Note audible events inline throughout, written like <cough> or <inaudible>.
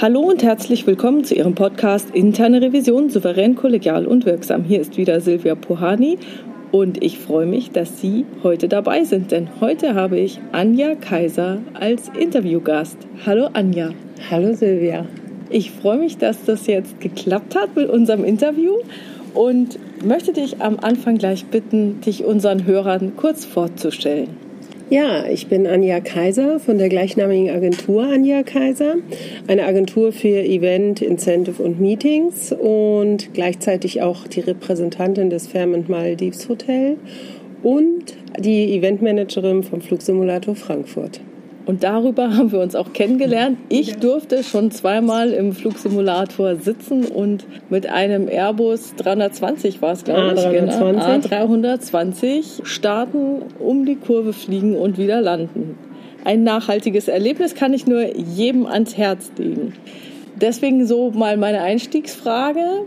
Hallo und herzlich willkommen zu Ihrem Podcast Interne Revision souverän, kollegial und wirksam. Hier ist wieder Silvia Pohani und ich freue mich, dass Sie heute dabei sind, denn heute habe ich Anja Kaiser als Interviewgast. Hallo Anja. Hallo Silvia. Ich freue mich, dass das jetzt geklappt hat mit unserem Interview und möchte dich am Anfang gleich bitten, dich unseren Hörern kurz vorzustellen. Ja, ich bin Anja Kaiser von der gleichnamigen Agentur Anja Kaiser, eine Agentur für Event, Incentive und Meetings und gleichzeitig auch die Repräsentantin des Fairmont Maldives Hotel und die Eventmanagerin vom Flugsimulator Frankfurt. Und darüber <laughs> haben wir uns auch kennengelernt. Ich durfte schon zweimal im Flugsimulator sitzen und mit einem Airbus 320 war es, glaube ich, A320. Genau, A320 starten, um die Kurve fliegen und wieder landen. Ein nachhaltiges Erlebnis kann ich nur jedem ans Herz legen. Deswegen so mal meine Einstiegsfrage.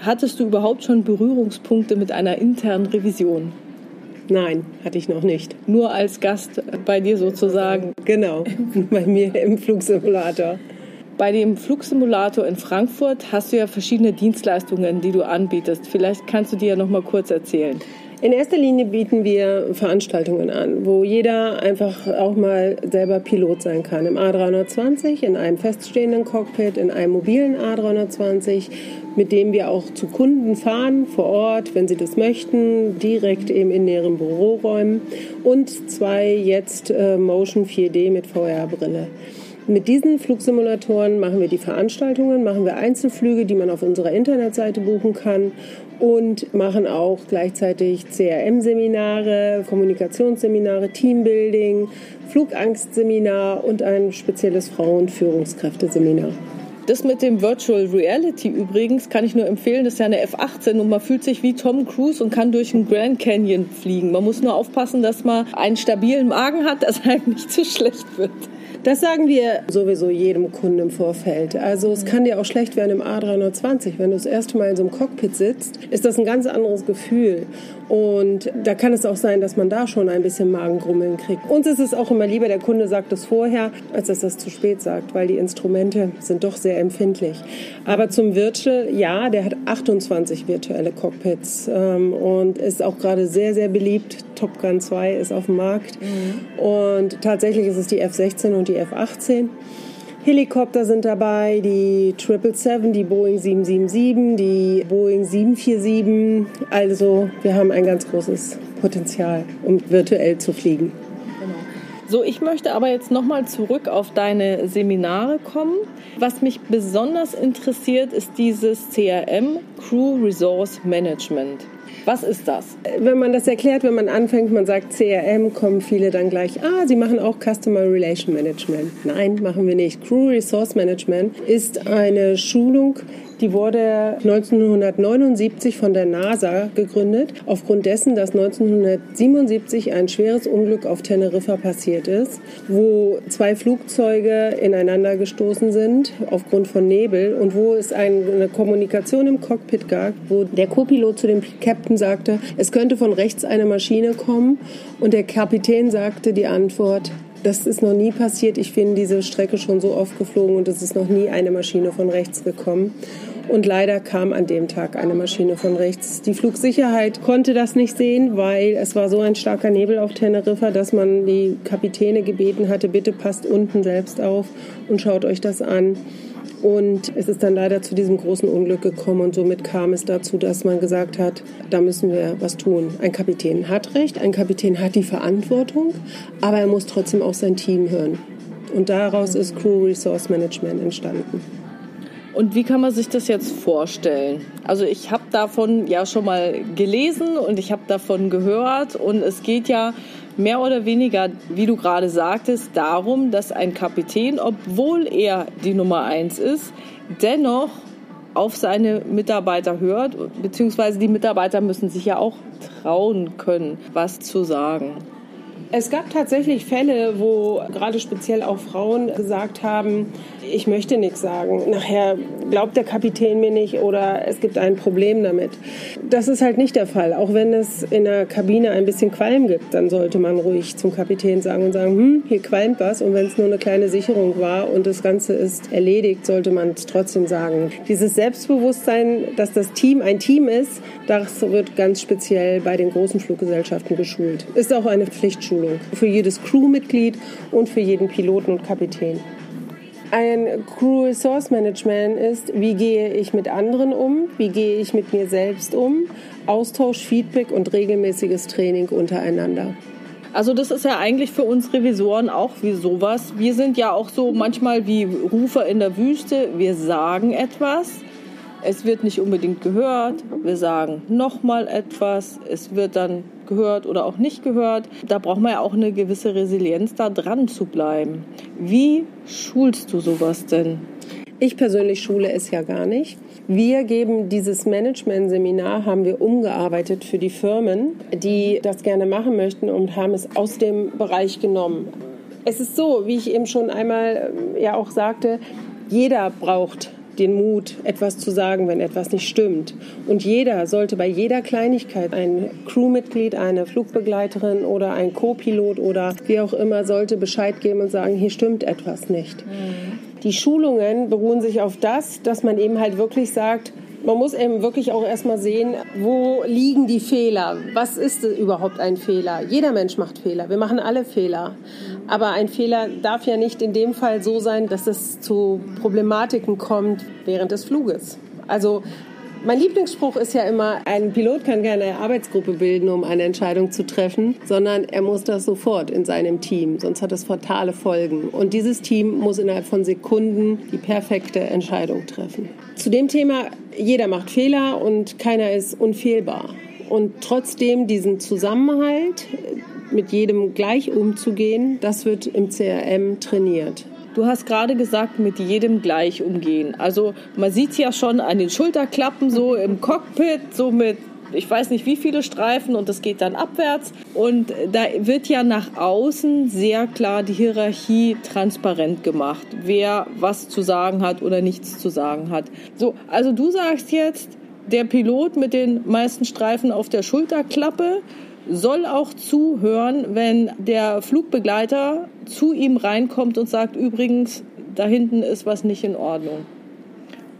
Hattest du überhaupt schon Berührungspunkte mit einer internen Revision? Nein, hatte ich noch nicht. Nur als Gast bei dir sozusagen. Genau, <laughs> bei mir im Flugsimulator. Bei dem Flugsimulator in Frankfurt hast du ja verschiedene Dienstleistungen, die du anbietest. Vielleicht kannst du dir ja noch mal kurz erzählen. In erster Linie bieten wir Veranstaltungen an, wo jeder einfach auch mal selber Pilot sein kann. Im A320, in einem feststehenden Cockpit, in einem mobilen A320, mit dem wir auch zu Kunden fahren, vor Ort, wenn sie das möchten, direkt eben in näheren Büroräumen. Und zwei jetzt äh, Motion 4D mit VR-Brille. Mit diesen Flugsimulatoren machen wir die Veranstaltungen, machen wir Einzelflüge, die man auf unserer Internetseite buchen kann und machen auch gleichzeitig CRM-Seminare, Kommunikationsseminare, Teambuilding, Flugangstseminar und ein spezielles Frauenführungskräfteseminar. Das mit dem Virtual Reality übrigens kann ich nur empfehlen. Das ist ja eine F-18 und man fühlt sich wie Tom Cruise und kann durch den Grand Canyon fliegen. Man muss nur aufpassen, dass man einen stabilen Magen hat, dass einem nicht zu schlecht wird. Das sagen wir sowieso jedem Kunden im Vorfeld. Also es kann dir auch schlecht werden im A320. Wenn du das erste Mal in so einem Cockpit sitzt, ist das ein ganz anderes Gefühl. Und da kann es auch sein, dass man da schon ein bisschen Magengrummeln kriegt. Uns ist es auch immer lieber, der Kunde sagt es vorher, als dass er es zu spät sagt, weil die Instrumente sind doch sehr empfindlich. Aber zum Virtual, ja, der hat 28 virtuelle Cockpits ähm, und ist auch gerade sehr, sehr beliebt. Top Gun 2 ist auf dem Markt. Mhm. Und tatsächlich ist es die F-16 und die F-18. Helikopter sind dabei, die 777, die Boeing 777, die Boeing 747. Also wir haben ein ganz großes Potenzial, um virtuell zu fliegen. So, ich möchte aber jetzt nochmal zurück auf deine Seminare kommen. Was mich besonders interessiert, ist dieses CRM, Crew Resource Management. Was ist das? Wenn man das erklärt, wenn man anfängt, man sagt CRM, kommen viele dann gleich, ah, Sie machen auch Customer Relation Management. Nein, machen wir nicht. Crew Resource Management ist eine Schulung, die wurde 1979 von der NASA gegründet, aufgrund dessen, dass 1977 ein schweres Unglück auf Teneriffa passiert ist, wo zwei Flugzeuge ineinander gestoßen sind aufgrund von Nebel und wo es eine Kommunikation im Cockpit gab, wo der Co-Pilot zu dem Captain sagte, es könnte von rechts eine Maschine kommen und der Kapitän sagte die Antwort, das ist noch nie passiert. Ich bin diese Strecke schon so oft geflogen und es ist noch nie eine Maschine von rechts gekommen. Und leider kam an dem Tag eine Maschine von rechts. Die Flugsicherheit konnte das nicht sehen, weil es war so ein starker Nebel auf Teneriffa, dass man die Kapitäne gebeten hatte, bitte passt unten selbst auf und schaut euch das an. Und es ist dann leider zu diesem großen Unglück gekommen und somit kam es dazu, dass man gesagt hat, da müssen wir was tun. Ein Kapitän hat Recht, ein Kapitän hat die Verantwortung, aber er muss trotzdem auch sein Team hören. Und daraus ist Crew Resource Management entstanden. Und wie kann man sich das jetzt vorstellen? Also ich habe davon ja schon mal gelesen und ich habe davon gehört und es geht ja mehr oder weniger, wie du gerade sagtest, darum, dass ein Kapitän, obwohl er die Nummer eins ist, dennoch auf seine Mitarbeiter hört, beziehungsweise die Mitarbeiter müssen sich ja auch trauen können, was zu sagen. Es gab tatsächlich Fälle, wo gerade speziell auch Frauen gesagt haben, ich möchte nichts sagen. Nachher glaubt der Kapitän mir nicht oder es gibt ein Problem damit. Das ist halt nicht der Fall. Auch wenn es in der Kabine ein bisschen Qualm gibt, dann sollte man ruhig zum Kapitän sagen und sagen, hm, hier qualmt was. Und wenn es nur eine kleine Sicherung war und das Ganze ist erledigt, sollte man es trotzdem sagen. Dieses Selbstbewusstsein, dass das Team ein Team ist, das wird ganz speziell bei den großen Fluggesellschaften geschult. Ist auch eine Pflichtschulung für jedes Crewmitglied und für jeden Piloten und Kapitän. Ein Crew Resource Management ist, wie gehe ich mit anderen um, wie gehe ich mit mir selbst um, Austausch, Feedback und regelmäßiges Training untereinander. Also das ist ja eigentlich für uns Revisoren auch wie sowas. Wir sind ja auch so manchmal wie Rufer in der Wüste. Wir sagen etwas, es wird nicht unbedingt gehört. Wir sagen nochmal etwas. Es wird dann gehört oder auch nicht gehört. Da braucht man ja auch eine gewisse Resilienz, da dran zu bleiben. Wie schulst du sowas denn? Ich persönlich schule es ja gar nicht. Wir geben dieses Management-Seminar, haben wir umgearbeitet für die Firmen, die das gerne machen möchten und haben es aus dem Bereich genommen. Es ist so, wie ich eben schon einmal ähm, ja auch sagte, jeder braucht den Mut, etwas zu sagen, wenn etwas nicht stimmt. Und jeder sollte bei jeder Kleinigkeit, ein Crewmitglied, eine Flugbegleiterin oder ein Co-Pilot oder wie auch immer, sollte Bescheid geben und sagen, hier stimmt etwas nicht. Mhm. Die Schulungen beruhen sich auf das, dass man eben halt wirklich sagt, man muss eben wirklich auch erstmal sehen, wo liegen die Fehler? Was ist überhaupt ein Fehler? Jeder Mensch macht Fehler. Wir machen alle Fehler. Aber ein Fehler darf ja nicht in dem Fall so sein, dass es zu Problematiken kommt während des Fluges. Also mein Lieblingsspruch ist ja immer, ein Pilot kann keine Arbeitsgruppe bilden, um eine Entscheidung zu treffen, sondern er muss das sofort in seinem Team, sonst hat es fatale Folgen. Und dieses Team muss innerhalb von Sekunden die perfekte Entscheidung treffen. Zu dem Thema, jeder macht Fehler und keiner ist unfehlbar. Und trotzdem diesen Zusammenhalt, mit jedem gleich umzugehen, das wird im CRM trainiert. Du hast gerade gesagt, mit jedem gleich umgehen. Also man sieht ja schon an den Schulterklappen so im Cockpit, so mit ich weiß nicht wie viele Streifen und das geht dann abwärts. Und da wird ja nach außen sehr klar die Hierarchie transparent gemacht, wer was zu sagen hat oder nichts zu sagen hat. So, also du sagst jetzt, der Pilot mit den meisten Streifen auf der Schulterklappe soll auch zuhören, wenn der Flugbegleiter zu ihm reinkommt und sagt, übrigens, da hinten ist was nicht in Ordnung.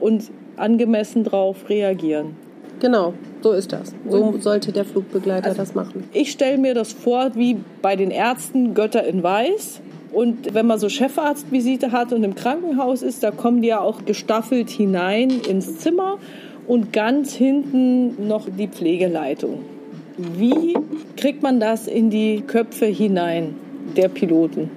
Und angemessen darauf reagieren. Genau, so ist das. So sollte der Flugbegleiter also, das machen. Ich stelle mir das vor wie bei den Ärzten Götter in Weiß. Und wenn man so Chefarztvisite hat und im Krankenhaus ist, da kommen die ja auch gestaffelt hinein ins Zimmer und ganz hinten noch die Pflegeleitung. Wie kriegt man das in die Köpfe hinein der Piloten?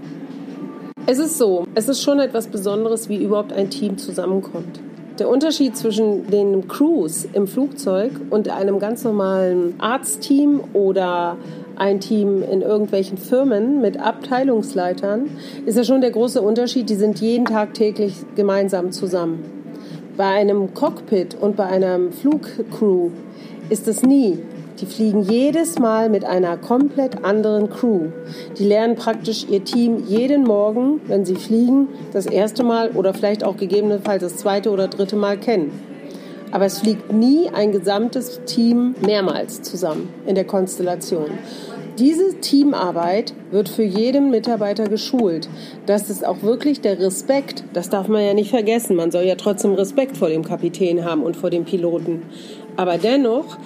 Es ist so, es ist schon etwas Besonderes, wie überhaupt ein Team zusammenkommt. Der Unterschied zwischen den Crews im Flugzeug und einem ganz normalen Arztteam oder ein Team in irgendwelchen Firmen mit Abteilungsleitern ist ja schon der große Unterschied. Die sind jeden Tag täglich gemeinsam zusammen. Bei einem Cockpit und bei einer Flugcrew ist es nie die fliegen jedes Mal mit einer komplett anderen Crew. Die lernen praktisch ihr Team jeden Morgen, wenn sie fliegen, das erste Mal oder vielleicht auch gegebenenfalls das zweite oder dritte Mal kennen. Aber es fliegt nie ein gesamtes Team mehrmals zusammen in der Konstellation. Diese Teamarbeit wird für jeden Mitarbeiter geschult. Das ist auch wirklich der Respekt, das darf man ja nicht vergessen. Man soll ja trotzdem Respekt vor dem Kapitän haben und vor dem Piloten. Aber dennoch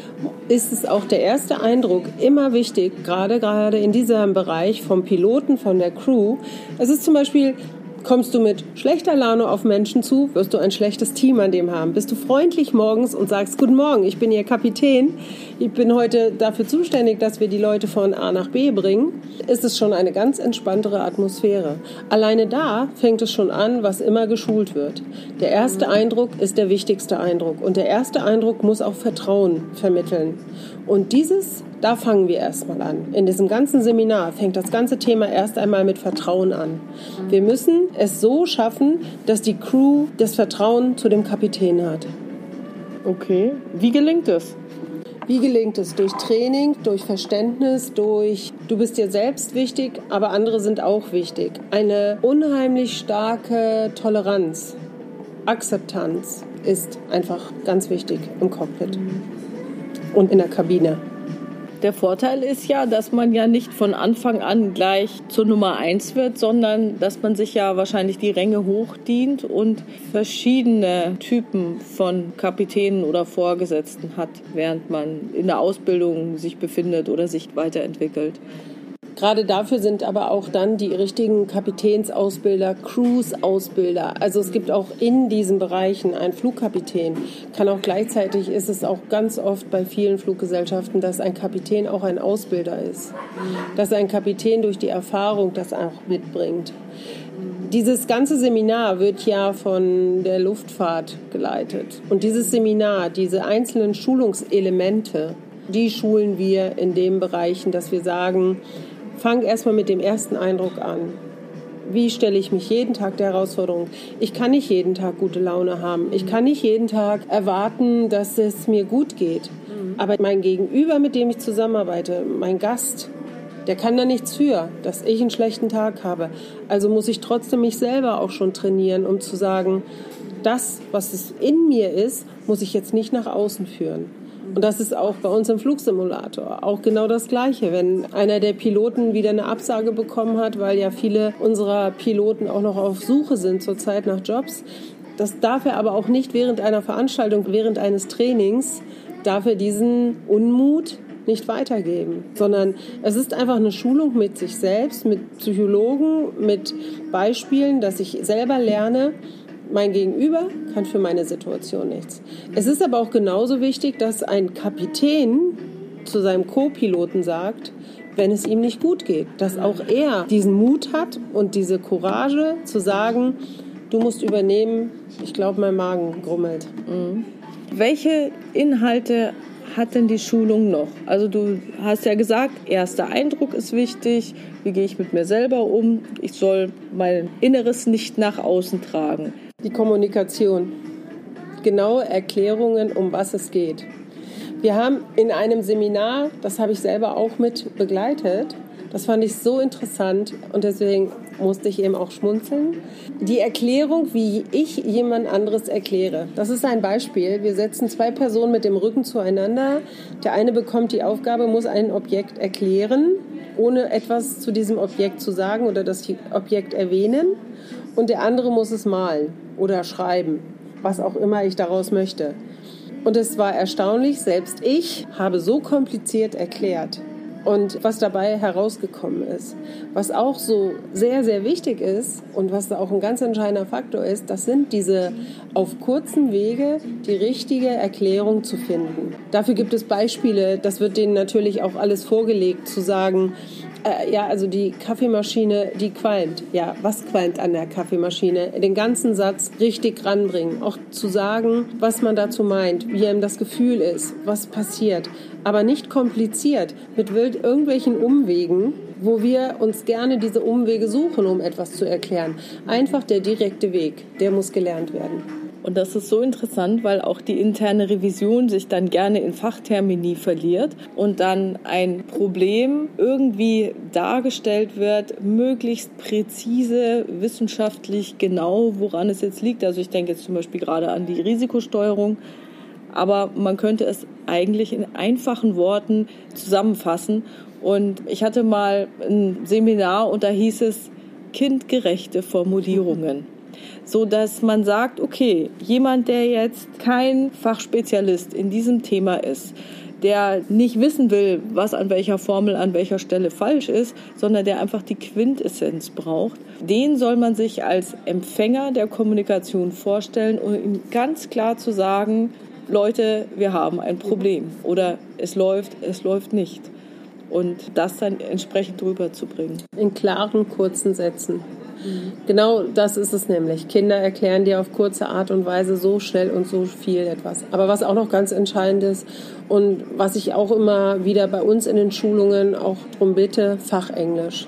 ist es auch der erste Eindruck immer wichtig, gerade gerade in diesem Bereich vom Piloten, von der Crew. Es ist zum Beispiel Kommst du mit schlechter Laune auf Menschen zu, wirst du ein schlechtes Team an dem haben. Bist du freundlich morgens und sagst, Guten Morgen, ich bin Ihr Kapitän, ich bin heute dafür zuständig, dass wir die Leute von A nach B bringen, ist es schon eine ganz entspanntere Atmosphäre. Alleine da fängt es schon an, was immer geschult wird. Der erste Eindruck ist der wichtigste Eindruck und der erste Eindruck muss auch Vertrauen vermitteln. Und dieses, da fangen wir erstmal an. In diesem ganzen Seminar fängt das ganze Thema erst einmal mit Vertrauen an. Wir müssen es so schaffen, dass die Crew das Vertrauen zu dem Kapitän hat. Okay, wie gelingt es? Wie gelingt es? Durch Training, durch Verständnis, durch du bist dir selbst wichtig, aber andere sind auch wichtig. Eine unheimlich starke Toleranz, Akzeptanz ist einfach ganz wichtig im Cockpit und in der Kabine. Der Vorteil ist ja, dass man ja nicht von Anfang an gleich zur Nummer eins wird, sondern dass man sich ja wahrscheinlich die Ränge hochdient und verschiedene Typen von Kapitänen oder Vorgesetzten hat, während man in der Ausbildung sich befindet oder sich weiterentwickelt. Gerade dafür sind aber auch dann die richtigen Kapitänsausbilder, Cruise-Ausbilder. Also es gibt auch in diesen Bereichen einen Flugkapitän. Kann auch gleichzeitig ist es auch ganz oft bei vielen Fluggesellschaften, dass ein Kapitän auch ein Ausbilder ist. Dass ein Kapitän durch die Erfahrung das auch mitbringt. Dieses ganze Seminar wird ja von der Luftfahrt geleitet. Und dieses Seminar, diese einzelnen Schulungselemente, die schulen wir in den Bereichen, dass wir sagen, fang erstmal mit dem ersten Eindruck an. Wie stelle ich mich jeden Tag der Herausforderung? Ich kann nicht jeden Tag gute Laune haben. Ich kann nicht jeden Tag erwarten, dass es mir gut geht. Mhm. Aber mein Gegenüber, mit dem ich zusammenarbeite, mein Gast, der kann da nichts für, dass ich einen schlechten Tag habe. Also muss ich trotzdem mich selber auch schon trainieren, um zu sagen, das, was es in mir ist, muss ich jetzt nicht nach außen führen. Und das ist auch bei uns im Flugsimulator auch genau das Gleiche. Wenn einer der Piloten wieder eine Absage bekommen hat, weil ja viele unserer Piloten auch noch auf Suche sind zurzeit nach Jobs, das darf er aber auch nicht während einer Veranstaltung, während eines Trainings, darf er diesen Unmut nicht weitergeben, sondern es ist einfach eine Schulung mit sich selbst, mit Psychologen, mit Beispielen, dass ich selber lerne, mein Gegenüber kann für meine Situation nichts. Es ist aber auch genauso wichtig, dass ein Kapitän zu seinem Co-Piloten sagt, wenn es ihm nicht gut geht, dass auch er diesen Mut hat und diese Courage zu sagen, du musst übernehmen, ich glaube, mein Magen grummelt. Mhm. Welche Inhalte hat denn die Schulung noch? Also du hast ja gesagt, erster Eindruck ist wichtig, wie gehe ich mit mir selber um, ich soll mein Inneres nicht nach außen tragen. Die Kommunikation. Genaue Erklärungen, um was es geht. Wir haben in einem Seminar, das habe ich selber auch mit begleitet, das fand ich so interessant und deswegen musste ich eben auch schmunzeln. Die Erklärung, wie ich jemand anderes erkläre. Das ist ein Beispiel. Wir setzen zwei Personen mit dem Rücken zueinander. Der eine bekommt die Aufgabe, muss ein Objekt erklären, ohne etwas zu diesem Objekt zu sagen oder das Objekt erwähnen. Und der andere muss es malen oder schreiben, was auch immer ich daraus möchte. Und es war erstaunlich, selbst ich habe so kompliziert erklärt und was dabei herausgekommen ist. Was auch so sehr, sehr wichtig ist und was auch ein ganz entscheidender Faktor ist, das sind diese auf kurzen Wege die richtige Erklärung zu finden. Dafür gibt es Beispiele, das wird denen natürlich auch alles vorgelegt, zu sagen, äh, ja, also die Kaffeemaschine, die qualmt. Ja, was qualmt an der Kaffeemaschine? Den ganzen Satz richtig ranbringen. Auch zu sagen, was man dazu meint, wie einem das Gefühl ist, was passiert. Aber nicht kompliziert, mit irgendwelchen Umwegen, wo wir uns gerne diese Umwege suchen, um etwas zu erklären. Einfach der direkte Weg, der muss gelernt werden. Und das ist so interessant, weil auch die interne Revision sich dann gerne in Fachtermini verliert und dann ein Problem irgendwie dargestellt wird, möglichst präzise, wissenschaftlich genau, woran es jetzt liegt. Also ich denke jetzt zum Beispiel gerade an die Risikosteuerung. Aber man könnte es eigentlich in einfachen Worten zusammenfassen. Und ich hatte mal ein Seminar und da hieß es kindgerechte Formulierungen so dass man sagt, okay, jemand, der jetzt kein Fachspezialist in diesem Thema ist, der nicht wissen will, was an welcher Formel an welcher Stelle falsch ist, sondern der einfach die Quintessenz braucht, den soll man sich als Empfänger der Kommunikation vorstellen und ihm ganz klar zu sagen, Leute, wir haben ein Problem oder es läuft, es läuft nicht. Und das dann entsprechend rüberzubringen. In klaren, kurzen Sätzen. Genau das ist es nämlich. Kinder erklären dir auf kurze Art und Weise so schnell und so viel etwas. Aber was auch noch ganz entscheidend ist und was ich auch immer wieder bei uns in den Schulungen auch drum bitte, Fachenglisch.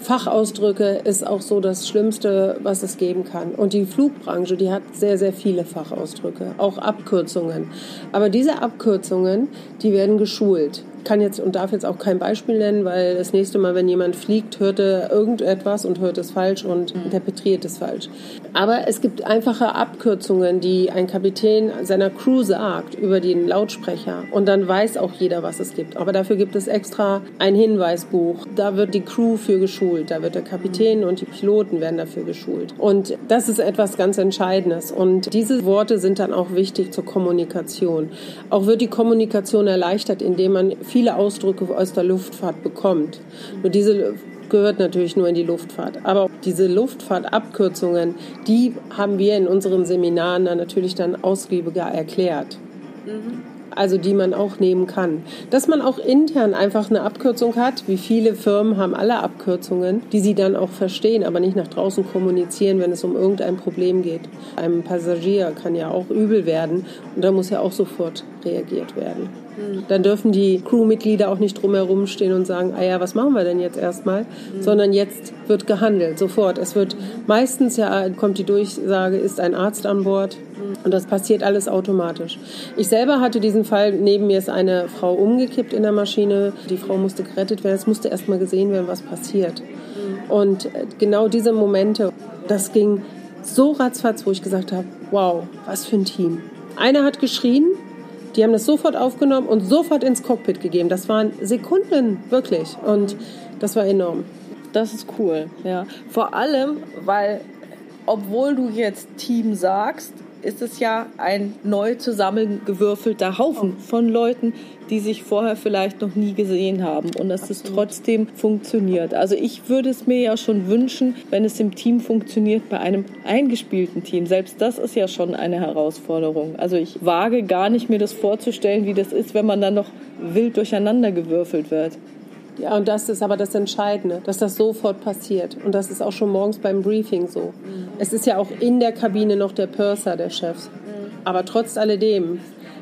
Fachausdrücke ist auch so das Schlimmste, was es geben kann. Und die Flugbranche, die hat sehr, sehr viele Fachausdrücke, auch Abkürzungen. Aber diese Abkürzungen, die werden geschult kann jetzt und darf jetzt auch kein Beispiel nennen, weil das nächste Mal, wenn jemand fliegt, hört er irgendetwas und hört es falsch und mhm. interpretiert es falsch. Aber es gibt einfache Abkürzungen, die ein Kapitän seiner Crew sagt über den Lautsprecher und dann weiß auch jeder, was es gibt. Aber dafür gibt es extra ein Hinweisbuch. Da wird die Crew für geschult, da wird der Kapitän und die Piloten werden dafür geschult. Und das ist etwas ganz Entscheidendes. Und diese Worte sind dann auch wichtig zur Kommunikation. Auch wird die Kommunikation erleichtert, indem man viele Ausdrücke aus der Luftfahrt bekommt. Nur diese gehört natürlich nur in die Luftfahrt. Aber diese Luftfahrtabkürzungen, die haben wir in unseren Seminaren dann natürlich dann ausgiebiger erklärt. Mhm also die man auch nehmen kann. Dass man auch intern einfach eine Abkürzung hat, wie viele Firmen haben alle Abkürzungen, die sie dann auch verstehen, aber nicht nach draußen kommunizieren, wenn es um irgendein Problem geht. Einem Passagier kann ja auch übel werden und da muss ja auch sofort reagiert werden. Hm. Dann dürfen die Crewmitglieder auch nicht drumherum stehen und sagen, ah ja, was machen wir denn jetzt erstmal, mhm. sondern jetzt wird gehandelt, sofort. Es wird meistens ja, kommt die Durchsage, ist ein Arzt an Bord mhm. und das passiert alles automatisch. Ich selber hatte diesen Fall, neben mir ist eine Frau umgekippt in der Maschine, die Frau musste gerettet werden, es musste erstmal gesehen werden, was passiert. Mhm. Und äh, genau diese Momente, das ging so ratzfatz, wo ich gesagt habe, wow, was für ein Team. Einer hat geschrien, die haben das sofort aufgenommen und sofort ins Cockpit gegeben. Das waren Sekunden, wirklich. Und das war enorm. Das ist cool, ja. Vor allem, weil, obwohl du jetzt Team sagst, ist es ja ein neu zusammengewürfelter Haufen von Leuten, die sich vorher vielleicht noch nie gesehen haben und dass Absolut. es trotzdem funktioniert. Also ich würde es mir ja schon wünschen, wenn es im Team funktioniert, bei einem eingespielten Team. Selbst das ist ja schon eine Herausforderung. Also ich wage gar nicht mir das vorzustellen, wie das ist, wenn man dann noch wild durcheinander gewürfelt wird. Ja, und das ist aber das Entscheidende, dass das sofort passiert. Und das ist auch schon morgens beim Briefing so. Mhm. Es ist ja auch in der Kabine noch der Purser der Chefs. Mhm. Aber trotz alledem,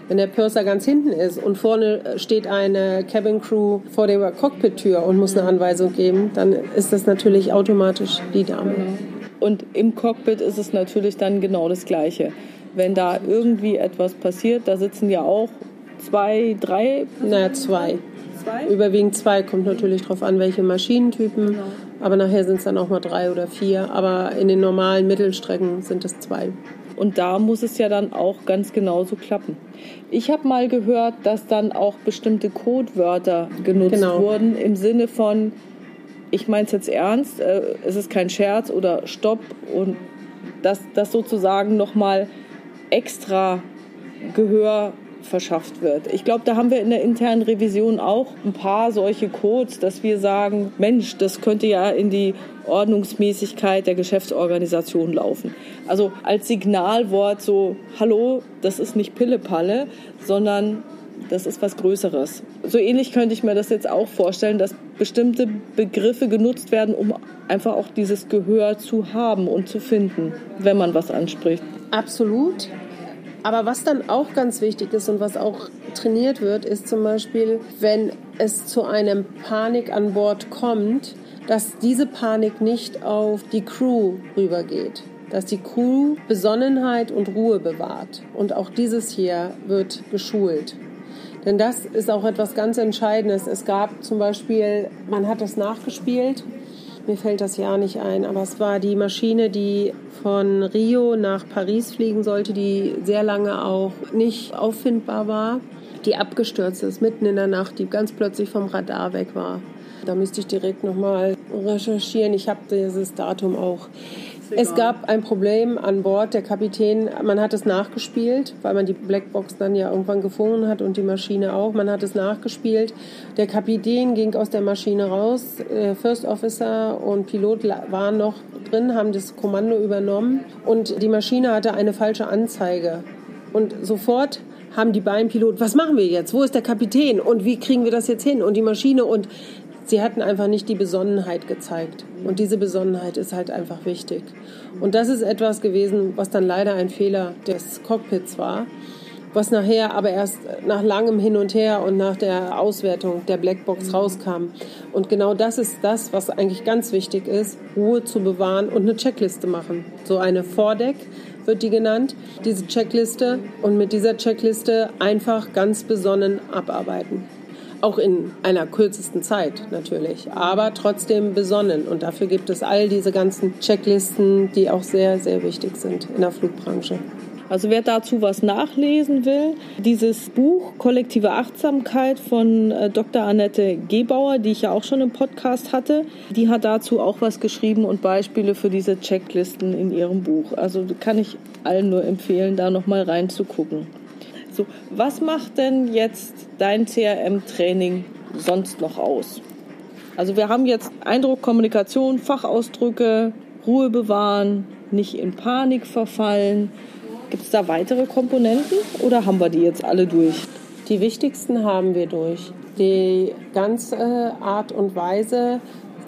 wenn der Purser ganz hinten ist und vorne steht eine Cabin Crew vor der Cockpit-Tür und muss eine mhm. Anweisung geben, dann ist das natürlich automatisch die Dame. Mhm. Und im Cockpit ist es natürlich dann genau das Gleiche. Wenn da irgendwie etwas passiert, da sitzen ja auch zwei, drei. Na, zwei zwei? Überwiegend zwei, kommt natürlich darauf an, welche Maschinentypen. Genau. Aber nachher sind es dann auch mal drei oder vier. Aber in den normalen Mittelstrecken sind es zwei. Und da muss es ja dann auch ganz genauso klappen. Ich habe mal gehört, dass dann auch bestimmte Codewörter genutzt genau. wurden im Sinne von, ich meine es jetzt ernst, äh, es ist kein Scherz oder Stopp und dass das sozusagen nochmal extra Gehör verschafft wird. Ich glaube, da haben wir in der internen Revision auch ein paar solche Codes, dass wir sagen, Mensch, das könnte ja in die Ordnungsmäßigkeit der Geschäftsorganisation laufen. Also als Signalwort so, hallo, das ist nicht Pillepalle, sondern das ist was Größeres. So ähnlich könnte ich mir das jetzt auch vorstellen, dass bestimmte Begriffe genutzt werden, um einfach auch dieses Gehör zu haben und zu finden, wenn man was anspricht. Absolut. Aber was dann auch ganz wichtig ist und was auch trainiert wird, ist zum Beispiel, wenn es zu einem Panik an Bord kommt, dass diese Panik nicht auf die Crew rübergeht. Dass die Crew Besonnenheit und Ruhe bewahrt. Und auch dieses hier wird geschult. Denn das ist auch etwas ganz Entscheidendes. Es gab zum Beispiel, man hat das nachgespielt mir fällt das Jahr nicht ein, aber es war die Maschine, die von Rio nach Paris fliegen sollte, die sehr lange auch nicht auffindbar war, die abgestürzt ist, mitten in der Nacht, die ganz plötzlich vom Radar weg war. Da müsste ich direkt nochmal recherchieren. Ich habe dieses Datum auch. Es gab ein Problem an Bord. Der Kapitän, man hat es nachgespielt, weil man die Blackbox dann ja irgendwann gefunden hat und die Maschine auch. Man hat es nachgespielt. Der Kapitän ging aus der Maschine raus. First Officer und Pilot waren noch drin, haben das Kommando übernommen und die Maschine hatte eine falsche Anzeige. Und sofort haben die beiden Piloten, was machen wir jetzt? Wo ist der Kapitän? Und wie kriegen wir das jetzt hin? Und die Maschine und sie hatten einfach nicht die Besonnenheit gezeigt. Und diese Besonnenheit ist halt einfach wichtig. Und das ist etwas gewesen, was dann leider ein Fehler des Cockpits war, was nachher aber erst nach langem Hin und Her und nach der Auswertung der Blackbox rauskam. Und genau das ist das, was eigentlich ganz wichtig ist, Ruhe zu bewahren und eine Checkliste machen. So eine Vordeck wird die genannt, diese Checkliste. Und mit dieser Checkliste einfach ganz besonnen abarbeiten. Auch in einer kürzesten Zeit natürlich, aber trotzdem besonnen. Und dafür gibt es all diese ganzen Checklisten, die auch sehr, sehr wichtig sind in der Flugbranche. Also wer dazu was nachlesen will, dieses Buch Kollektive Achtsamkeit von äh, Dr. Annette Gebauer, die ich ja auch schon im Podcast hatte, die hat dazu auch was geschrieben und Beispiele für diese Checklisten in ihrem Buch. Also kann ich allen nur empfehlen, da nochmal reinzugucken. So, was macht denn jetzt dein CRM-Training sonst noch aus? Also wir haben jetzt Eindruck, Kommunikation, Fachausdrücke, Ruhe bewahren, nicht in Panik verfallen. Gibt es da weitere Komponenten oder haben wir die jetzt alle durch? Die wichtigsten haben wir durch. Die ganze Art und Weise,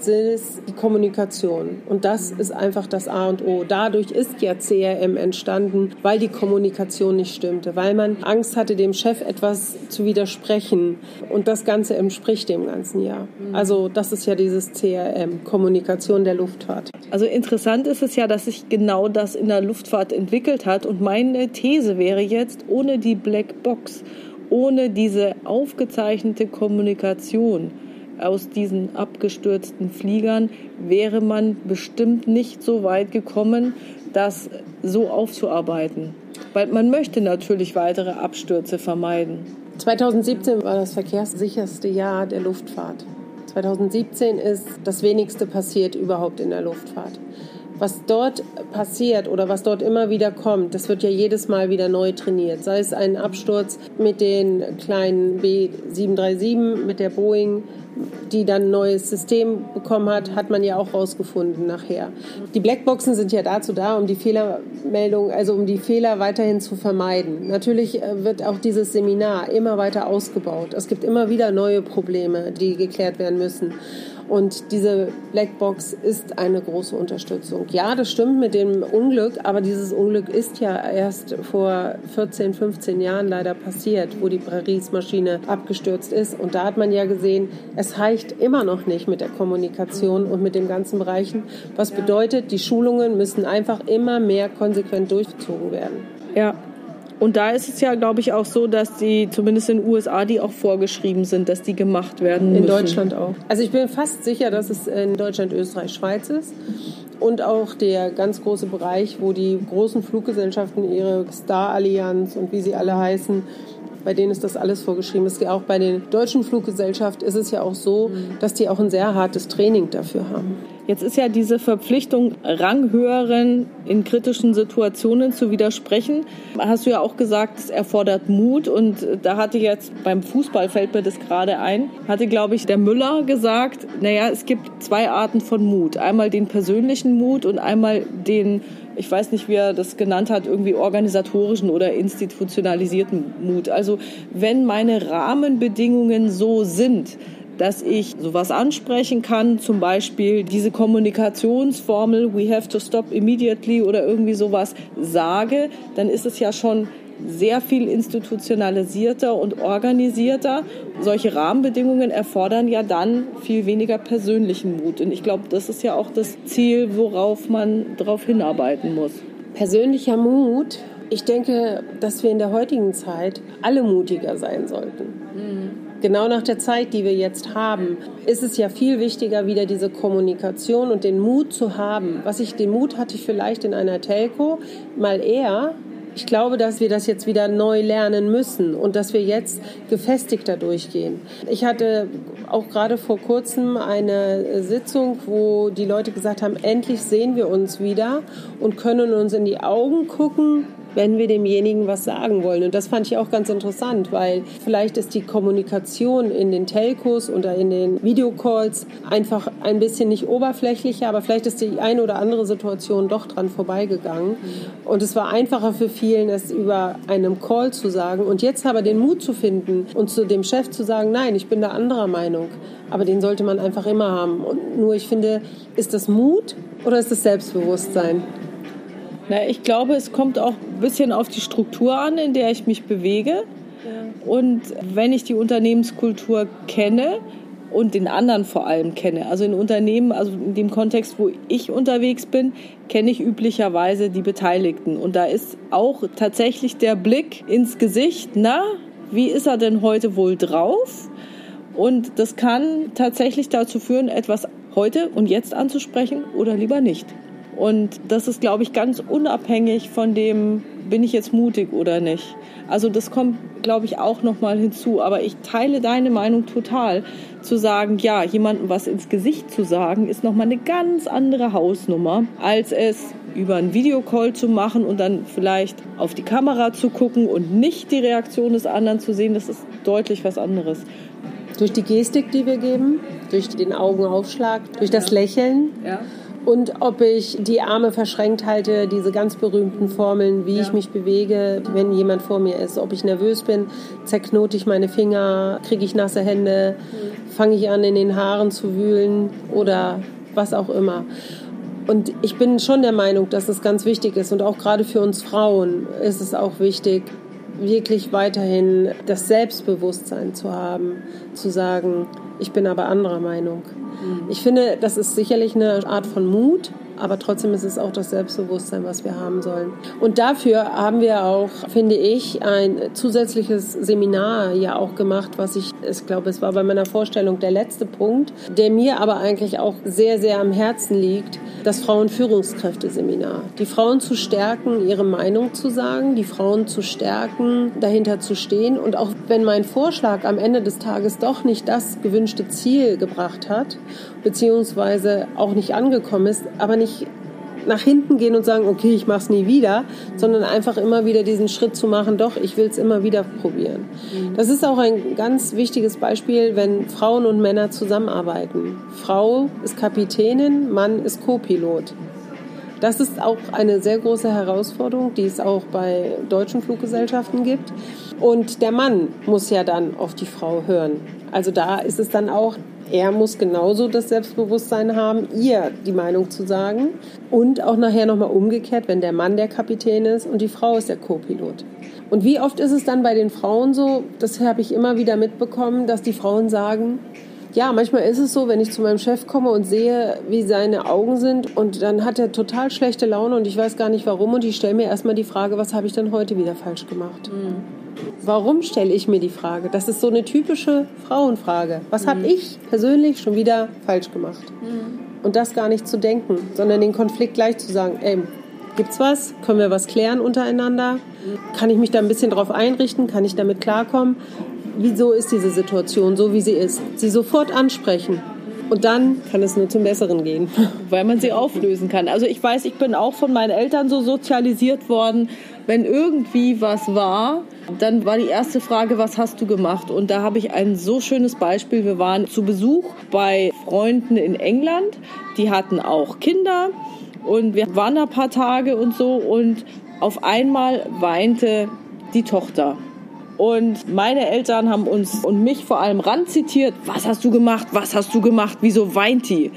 ist die Kommunikation. Und das ist einfach das A und O. Dadurch ist ja CRM entstanden, weil die Kommunikation nicht stimmte, weil man Angst hatte, dem Chef etwas zu widersprechen. Und das Ganze entspricht dem ganzen Jahr. Also das ist ja dieses CRM, Kommunikation der Luftfahrt. Also interessant ist es ja, dass sich genau das in der Luftfahrt entwickelt hat. Und meine These wäre jetzt, ohne die Black Box, ohne diese aufgezeichnete Kommunikation, aus diesen abgestürzten Fliegern wäre man bestimmt nicht so weit gekommen, das so aufzuarbeiten. Weil man möchte natürlich weitere Abstürze vermeiden. 2017 war das verkehrssicherste Jahr der Luftfahrt. 2017 ist das wenigste passiert überhaupt in der Luftfahrt was dort passiert oder was dort immer wieder kommt, das wird ja jedes Mal wieder neu trainiert. Sei es ein Absturz mit den kleinen B737, mit der Boeing, die dann ein neues System bekommen hat, hat man ja auch rausgefunden nachher. Die Blackboxen sind ja dazu da, um die Fehlermeldung, also um die Fehler weiterhin zu vermeiden. Natürlich äh, wird auch dieses Seminar immer weiter ausgebaut. Es gibt immer wieder neue Probleme, die geklärt werden müssen. Und diese Blackbox ist eine große Unterstützung. Ja, das stimmt mit dem Unglück, aber dieses Unglück ist ja erst vor 14, 15 Jahren leider passiert, wo die Paris-Maschine abgestürzt ist. Und da hat man ja gesehen, es reicht immer noch nicht mit der Kommunikation und mit den ganzen Bereichen. Was bedeutet, die Schulungen müssen einfach immer mehr konsequent durchgezogen werden. Ja, und da ist es ja, glaube ich, auch so, dass die, zumindest in den USA, die auch vorgeschrieben sind, dass die gemacht werden müssen. In Deutschland auch. Also ich bin fast sicher, dass es in Deutschland, Österreich, Schweiz ist. Und auch der ganz große Bereich, wo die großen Fluggesellschaften ihre Star-Allianz und wie sie alle heißen, bei denen ist das alles vorgeschrieben. Es auch bei den deutschen Fluggesellschaften ist es ja auch so, dass die auch ein sehr hartes Training dafür haben. Jetzt ist ja diese Verpflichtung, Ranghöheren in kritischen Situationen zu widersprechen. Hast du ja auch gesagt, es erfordert Mut. Und da hatte jetzt beim Fußball fällt mir das gerade ein, hatte, glaube ich, der Müller gesagt, naja, es gibt zwei Arten von Mut. Einmal den persönlichen Mut und einmal den ich weiß nicht, wie er das genannt hat, irgendwie organisatorischen oder institutionalisierten Mut. Also wenn meine Rahmenbedingungen so sind, dass ich sowas ansprechen kann, zum Beispiel diese Kommunikationsformel, we have to stop immediately oder irgendwie sowas sage, dann ist es ja schon sehr viel institutionalisierter und organisierter. Solche Rahmenbedingungen erfordern ja dann viel weniger persönlichen Mut. Und ich glaube, das ist ja auch das Ziel, worauf man darauf hinarbeiten muss. Persönlicher Mut. Ich denke, dass wir in der heutigen Zeit alle mutiger sein sollten. Mhm. Genau nach der Zeit, die wir jetzt haben, ist es ja viel wichtiger, wieder diese Kommunikation und den Mut zu haben. Was ich, den Mut hatte ich vielleicht in einer Telco mal eher, ich glaube, dass wir das jetzt wieder neu lernen müssen und dass wir jetzt gefestigter durchgehen. Ich hatte auch gerade vor kurzem eine Sitzung, wo die Leute gesagt haben, endlich sehen wir uns wieder und können uns in die Augen gucken wenn wir demjenigen was sagen wollen. Und das fand ich auch ganz interessant, weil vielleicht ist die Kommunikation in den Telcos oder in den Videocalls einfach ein bisschen nicht oberflächlicher, aber vielleicht ist die eine oder andere Situation doch dran vorbeigegangen. Und es war einfacher für vielen, es über einem Call zu sagen und jetzt aber den Mut zu finden und zu dem Chef zu sagen, nein, ich bin da anderer Meinung. Aber den sollte man einfach immer haben. Und nur ich finde, ist das Mut oder ist das Selbstbewusstsein? Na, ich glaube, es kommt auch ein bisschen auf die Struktur an, in der ich mich bewege. Ja. Und wenn ich die Unternehmenskultur kenne, und den anderen vor allem kenne. Also in Unternehmen, also in dem Kontext, wo ich unterwegs bin, kenne ich üblicherweise die Beteiligten. Und da ist auch tatsächlich der Blick ins Gesicht, na, wie ist er denn heute wohl drauf? Und das kann tatsächlich dazu führen, etwas heute und jetzt anzusprechen oder lieber nicht. Und das ist, glaube ich, ganz unabhängig von dem, bin ich jetzt mutig oder nicht. Also das kommt, glaube ich, auch nochmal hinzu. Aber ich teile deine Meinung total. Zu sagen, ja, jemandem was ins Gesicht zu sagen, ist nochmal eine ganz andere Hausnummer, als es über einen Videocall zu machen und dann vielleicht auf die Kamera zu gucken und nicht die Reaktion des anderen zu sehen. Das ist deutlich was anderes. Durch die Gestik, die wir geben, durch den Augenaufschlag, durch das Lächeln. Ja und ob ich die Arme verschränkt halte, diese ganz berühmten Formeln, wie ja. ich mich bewege, wenn jemand vor mir ist. Ob ich nervös bin, zerknote ich meine Finger, kriege ich nasse Hände, mhm. fange ich an, in den Haaren zu wühlen oder was auch immer. Und ich bin schon der Meinung, dass es ganz wichtig ist und auch gerade für uns Frauen ist es auch wichtig, wirklich weiterhin das Selbstbewusstsein zu haben, zu sagen, ich bin aber anderer Meinung. Mhm. Ich finde, das ist sicherlich eine Art von Mut, aber trotzdem ist es auch das Selbstbewusstsein, was wir haben sollen. Und dafür haben wir auch, finde ich, ein zusätzliches Seminar ja auch gemacht, was ich, ich glaube, es war bei meiner Vorstellung der letzte Punkt, der mir aber eigentlich auch sehr, sehr am Herzen liegt, das Frauenführungskräfteseminar. Die Frauen zu stärken, ihre Meinung zu sagen, die Frauen zu stärken, dahinter zu stehen. Und auch wenn mein Vorschlag am Ende des Tages doch nicht das gewünschte Ziel gebracht hat, beziehungsweise auch nicht angekommen ist, aber nicht nach hinten gehen und sagen, okay, ich mache es nie wieder, sondern einfach immer wieder diesen Schritt zu machen, doch, ich will es immer wieder probieren. Mhm. Das ist auch ein ganz wichtiges Beispiel, wenn Frauen und Männer zusammenarbeiten. Frau ist Kapitänin, Mann ist Co-Pilot. Das ist auch eine sehr große Herausforderung, die es auch bei deutschen Fluggesellschaften gibt. Und der Mann muss ja dann auf die Frau hören. Also da ist es dann auch er muss genauso das Selbstbewusstsein haben, ihr die Meinung zu sagen. Und auch nachher nochmal umgekehrt, wenn der Mann der Kapitän ist und die Frau ist der Co-Pilot. Und wie oft ist es dann bei den Frauen so, das habe ich immer wieder mitbekommen, dass die Frauen sagen, ja, manchmal ist es so, wenn ich zu meinem Chef komme und sehe, wie seine Augen sind und dann hat er total schlechte Laune und ich weiß gar nicht warum und ich stelle mir erstmal die Frage, was habe ich denn heute wieder falsch gemacht? Mhm. Warum stelle ich mir die Frage? Das ist so eine typische Frauenfrage. Was mhm. habe ich persönlich schon wieder falsch gemacht? Mhm. Und das gar nicht zu denken, sondern den Konflikt gleich zu sagen, ey, gibt's was? Können wir was klären untereinander? Kann ich mich da ein bisschen drauf einrichten? Kann ich damit klarkommen? Wieso ist diese Situation so, wie sie ist? Sie sofort ansprechen. Und dann kann es nur zum Besseren gehen. <laughs> Weil man sie auflösen kann. Also ich weiß, ich bin auch von meinen Eltern so sozialisiert worden, wenn irgendwie was war, dann war die erste Frage, was hast du gemacht? Und da habe ich ein so schönes Beispiel. Wir waren zu Besuch bei Freunden in England. Die hatten auch Kinder und wir waren da ein paar Tage und so und auf einmal weinte die Tochter. Und meine Eltern haben uns und mich vor allem ranzitiert, was hast du gemacht, was hast du gemacht, wieso weint die?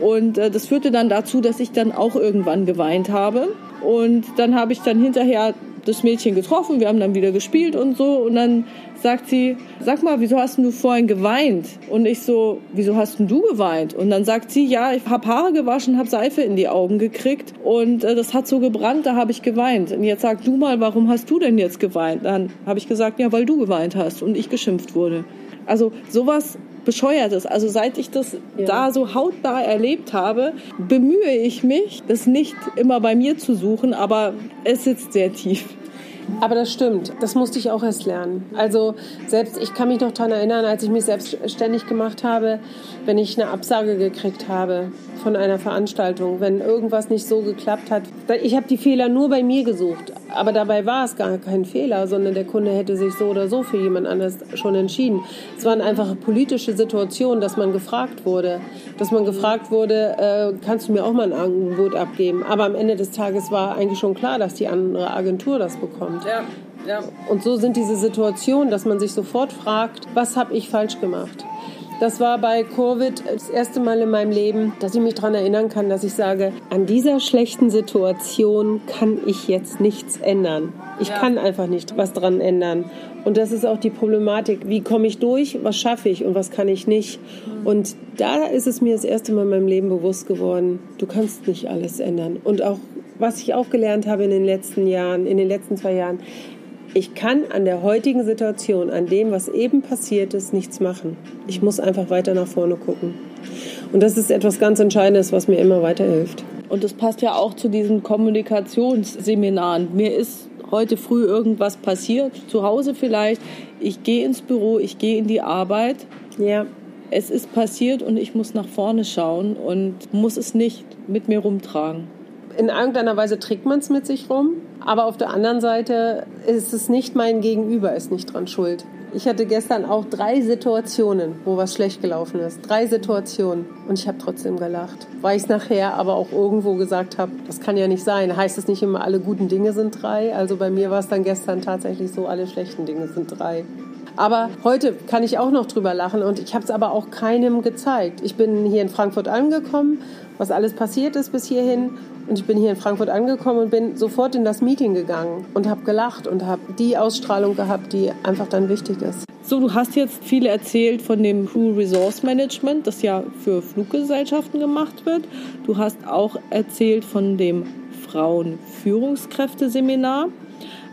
Und äh, das führte dann dazu, dass ich dann auch irgendwann geweint habe. Und dann habe ich dann hinterher das Mädchen getroffen, wir haben dann wieder gespielt und so. Und dann sagt sie, sag mal, wieso hast du vorhin geweint? Und ich so, wieso hast du geweint? Und dann sagt sie, ja, ich habe Haare gewaschen, habe Seife in die Augen gekriegt und äh, das hat so gebrannt, da habe ich geweint. Und jetzt sag du mal, warum hast du denn jetzt geweint? Dann habe ich gesagt, ja, weil du geweint hast und ich geschimpft wurde. Also sowas Bescheuertes. Also seit ich das ja. da so hautnah erlebt habe, bemühe ich mich, das nicht immer bei mir zu suchen, aber es sitzt sehr tief. Aber das stimmt. Das musste ich auch erst lernen. Also selbst, ich kann mich noch daran erinnern, als ich mich selbstständig gemacht habe, wenn ich eine Absage gekriegt habe von einer Veranstaltung, wenn irgendwas nicht so geklappt hat. Ich habe die Fehler nur bei mir gesucht. Aber dabei war es gar kein Fehler, sondern der Kunde hätte sich so oder so für jemand anders schon entschieden. Es waren einfach politische Situationen, dass man gefragt wurde. Dass man gefragt wurde, äh, kannst du mir auch mal ein Angebot abgeben? Aber am Ende des Tages war eigentlich schon klar, dass die andere Agentur das bekommt. Ja. Ja. Und so sind diese Situationen, dass man sich sofort fragt, was habe ich falsch gemacht? Das war bei Covid das erste Mal in meinem Leben, dass ich mich daran erinnern kann, dass ich sage, an dieser schlechten Situation kann ich jetzt nichts ändern. Ich ja. kann einfach nicht was dran ändern. Und das ist auch die Problematik. Wie komme ich durch? Was schaffe ich und was kann ich nicht? Und da ist es mir das erste Mal in meinem Leben bewusst geworden, du kannst nicht alles ändern. Und auch, was ich auch gelernt habe in den letzten Jahren, in den letzten zwei Jahren, ich kann an der heutigen Situation, an dem, was eben passiert ist, nichts machen. Ich muss einfach weiter nach vorne gucken. Und das ist etwas ganz Entscheidendes, was mir immer weiterhilft. Und das passt ja auch zu diesen Kommunikationsseminaren. Mir ist heute früh irgendwas passiert, zu Hause vielleicht. Ich gehe ins Büro, ich gehe in die Arbeit. Ja. Es ist passiert und ich muss nach vorne schauen und muss es nicht mit mir rumtragen. In irgendeiner Weise trägt man es mit sich rum. Aber auf der anderen Seite ist es nicht mein Gegenüber, ist nicht dran schuld. Ich hatte gestern auch drei Situationen, wo was schlecht gelaufen ist. Drei Situationen. Und ich habe trotzdem gelacht. Weil ich es nachher aber auch irgendwo gesagt habe, das kann ja nicht sein. Heißt es nicht immer, alle guten Dinge sind drei? Also bei mir war es dann gestern tatsächlich so, alle schlechten Dinge sind drei. Aber heute kann ich auch noch drüber lachen und ich habe es aber auch keinem gezeigt. Ich bin hier in Frankfurt angekommen, was alles passiert ist bis hierhin und ich bin hier in Frankfurt angekommen und bin sofort in das Meeting gegangen und habe gelacht und habe die Ausstrahlung gehabt, die einfach dann wichtig ist. So, du hast jetzt viel erzählt von dem Crew Resource Management, das ja für Fluggesellschaften gemacht wird. Du hast auch erzählt von dem Frauenführungskräfteseminar.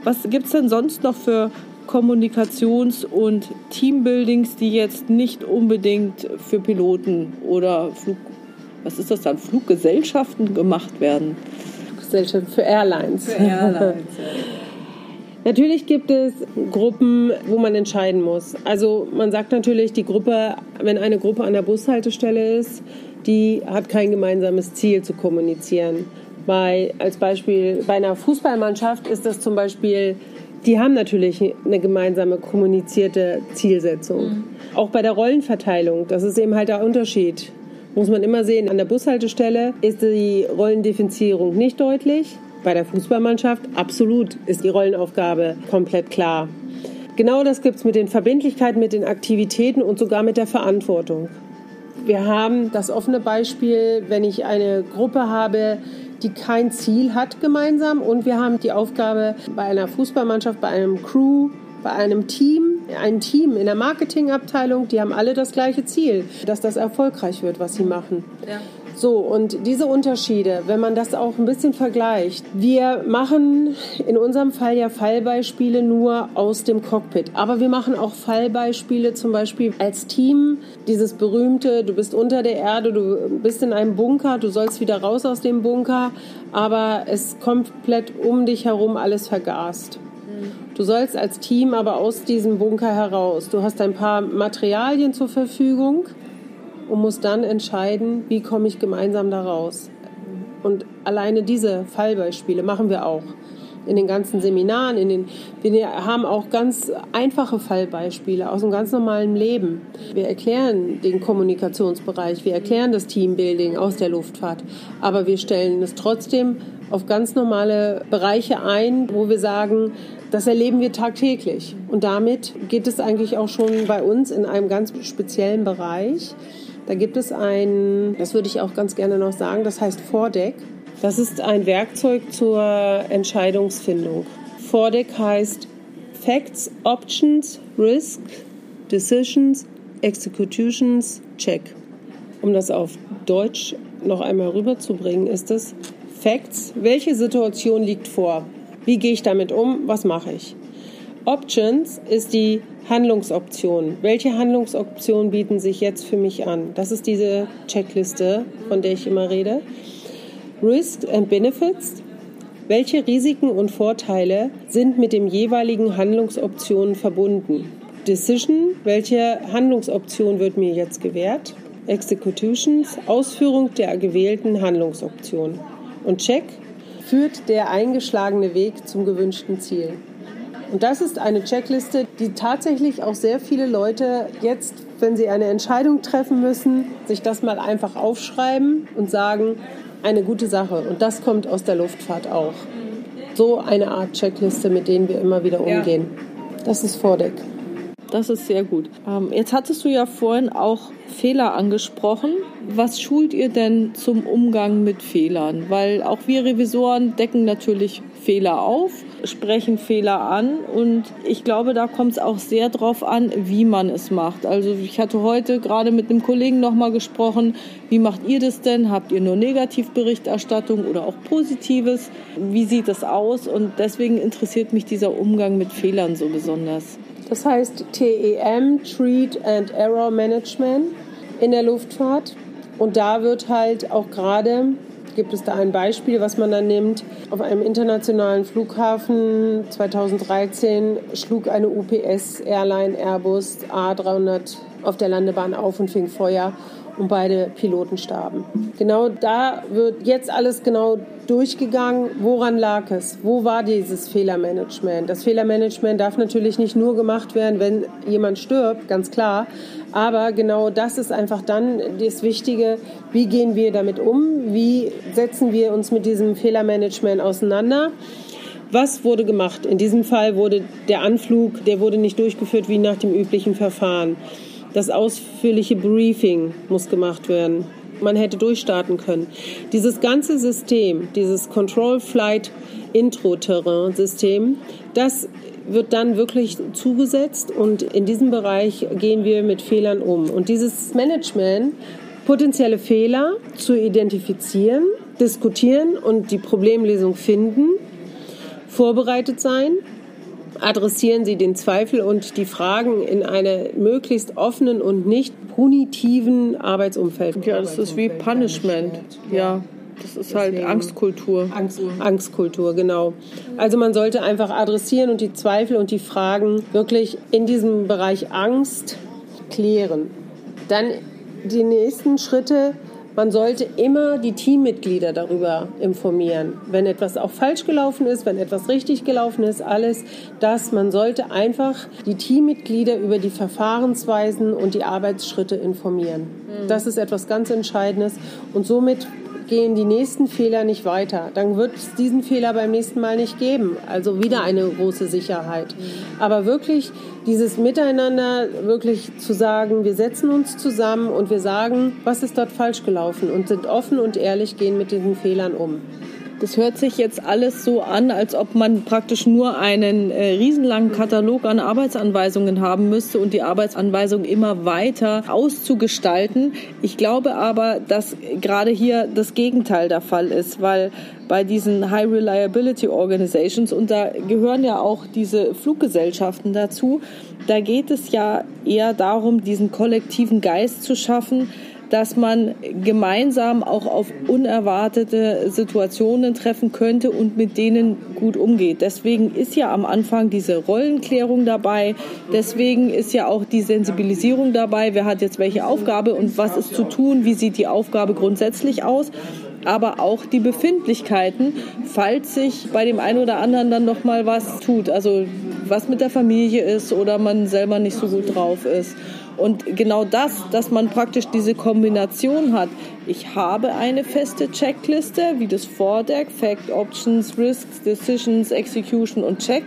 Was gibt es denn sonst noch für Kommunikations- und Teambuildings, die jetzt nicht unbedingt für Piloten oder Flug was ist das dann, Fluggesellschaften gemacht werden. Fluggesellschaften für Airlines. Für Airlines. <laughs> Natürlich gibt es Gruppen, wo man entscheiden muss. Also man sagt natürlich, die Gruppe, wenn eine Gruppe an der Bushaltestelle ist, die hat kein gemeinsames Ziel zu kommunizieren. Bei, als Beispiel bei einer Fußballmannschaft ist das zum Beispiel, die haben natürlich eine gemeinsame kommunizierte Zielsetzung. Mhm. Auch bei der Rollenverteilung, das ist eben halt der Unterschied muss man immer sehen, an der Bushaltestelle ist die Rollendifferenzierung nicht deutlich. Bei der Fußballmannschaft absolut ist die Rollenaufgabe komplett klar. Genau das gibt es mit den Verbindlichkeiten, mit den Aktivitäten und sogar mit der Verantwortung. Wir haben das offene Beispiel, wenn ich eine Gruppe habe, die kein Ziel hat gemeinsam und wir haben die Aufgabe bei einer Fußballmannschaft, bei einem Crew, bei einem Team, ein Team in der Marketingabteilung, die haben alle das gleiche Ziel, dass das erfolgreich wird, was sie machen. Ja. So, und diese Unterschiede, wenn man das auch ein bisschen vergleicht, wir machen in unserem Fall ja Fallbeispiele nur aus dem Cockpit, aber wir machen auch Fallbeispiele zum Beispiel als Team, dieses berühmte, du bist unter der Erde, du bist in einem Bunker, du sollst wieder raus aus dem Bunker, aber es komplett um dich herum alles vergast. Du sollst als Team aber aus diesem Bunker heraus. Du hast ein paar Materialien zur Verfügung und musst dann entscheiden, wie komme ich gemeinsam da raus. Und alleine diese Fallbeispiele machen wir auch in den ganzen Seminaren, in den, wir haben auch ganz einfache Fallbeispiele aus dem ganz normalen Leben. Wir erklären den Kommunikationsbereich, wir erklären das Teambuilding aus der Luftfahrt, aber wir stellen es trotzdem auf ganz normale Bereiche ein, wo wir sagen, das erleben wir tagtäglich. Und damit geht es eigentlich auch schon bei uns in einem ganz speziellen Bereich. Da gibt es ein, das würde ich auch ganz gerne noch sagen, das heißt Vordeck. Das ist ein Werkzeug zur Entscheidungsfindung. Vordeck heißt Facts, Options, Risk, Decisions, Executions, Check. Um das auf Deutsch noch einmal rüberzubringen, ist es Facts, welche Situation liegt vor? Wie gehe ich damit um? Was mache ich? Options ist die Handlungsoption. Welche Handlungsoptionen bieten sich jetzt für mich an? Das ist diese Checkliste, von der ich immer rede. Risks and Benefits. Welche Risiken und Vorteile sind mit dem jeweiligen Handlungsoptionen verbunden? Decision. Welche Handlungsoption wird mir jetzt gewährt? Executions. Ausführung der gewählten Handlungsoption. Und Check führt der eingeschlagene Weg zum gewünschten Ziel. Und das ist eine Checkliste, die tatsächlich auch sehr viele Leute jetzt, wenn sie eine Entscheidung treffen müssen, sich das mal einfach aufschreiben und sagen, eine gute Sache. Und das kommt aus der Luftfahrt auch. So eine Art Checkliste, mit denen wir immer wieder umgehen. Ja. Das ist Vordeck. Das ist sehr gut. Ähm, jetzt hattest du ja vorhin auch Fehler angesprochen. Was schult ihr denn zum Umgang mit Fehlern? Weil auch wir Revisoren decken natürlich Fehler auf, sprechen Fehler an und ich glaube, da kommt es auch sehr drauf an, wie man es macht. Also ich hatte heute gerade mit einem Kollegen nochmal gesprochen, wie macht ihr das denn? Habt ihr nur Negativberichterstattung oder auch Positives? Wie sieht das aus? Und deswegen interessiert mich dieser Umgang mit Fehlern so besonders. Das heißt TEM, Treat and Error Management in der Luftfahrt. Und da wird halt auch gerade, gibt es da ein Beispiel, was man dann nimmt, auf einem internationalen Flughafen 2013 schlug eine UPS Airline Airbus A300 auf der Landebahn auf und fing Feuer und beide Piloten starben. Genau da wird jetzt alles genau durchgegangen, woran lag es? Wo war dieses Fehlermanagement? Das Fehlermanagement darf natürlich nicht nur gemacht werden, wenn jemand stirbt, ganz klar. Aber genau das ist einfach dann das Wichtige. Wie gehen wir damit um? Wie setzen wir uns mit diesem Fehlermanagement auseinander? Was wurde gemacht? In diesem Fall wurde der Anflug, der wurde nicht durchgeführt wie nach dem üblichen Verfahren. Das ausführliche Briefing muss gemacht werden. Man hätte durchstarten können. Dieses ganze System, dieses Control Flight Intro Terrain System, das wird dann wirklich zugesetzt und in diesem Bereich gehen wir mit Fehlern um. Und dieses Management, potenzielle Fehler zu identifizieren, diskutieren und die Problemlösung finden, vorbereitet sein adressieren Sie den Zweifel und die Fragen in einem möglichst offenen und nicht punitiven Arbeitsumfeld. Ja, das ist wie Punishment. Ja. Das ist halt Angstkultur. Angst, Angstkultur, genau. Also man sollte einfach adressieren und die Zweifel und die Fragen wirklich in diesem Bereich Angst klären. Dann die nächsten Schritte man sollte immer die Teammitglieder darüber informieren, wenn etwas auch falsch gelaufen ist, wenn etwas richtig gelaufen ist, alles das. Man sollte einfach die Teammitglieder über die Verfahrensweisen und die Arbeitsschritte informieren. Mhm. Das ist etwas ganz Entscheidendes und somit gehen die nächsten Fehler nicht weiter. Dann wird es diesen Fehler beim nächsten Mal nicht geben. Also wieder eine große Sicherheit. Aber wirklich dieses Miteinander, wirklich zu sagen, wir setzen uns zusammen und wir sagen, was ist dort falsch gelaufen und sind offen und ehrlich, gehen mit diesen Fehlern um. Das hört sich jetzt alles so an, als ob man praktisch nur einen äh, riesenlangen Katalog an Arbeitsanweisungen haben müsste und die Arbeitsanweisung immer weiter auszugestalten. Ich glaube aber, dass gerade hier das Gegenteil der Fall ist, weil bei diesen High Reliability Organizations, und da gehören ja auch diese Fluggesellschaften dazu, da geht es ja eher darum, diesen kollektiven Geist zu schaffen, dass man gemeinsam auch auf unerwartete Situationen treffen könnte und mit denen gut umgeht. Deswegen ist ja am Anfang diese Rollenklärung dabei. Deswegen ist ja auch die Sensibilisierung dabei. Wer hat jetzt welche Aufgabe und was ist zu tun? Wie sieht die Aufgabe grundsätzlich aus? aber auch die Befindlichkeiten, falls sich bei dem einen oder anderen dann noch mal was tut, also was mit der Familie ist oder man selber nicht so gut drauf ist. Und genau das, dass man praktisch diese Kombination hat. Ich habe eine feste Checkliste, wie das Vordeck, Fact, Options, Risks, Decisions, Execution und Check,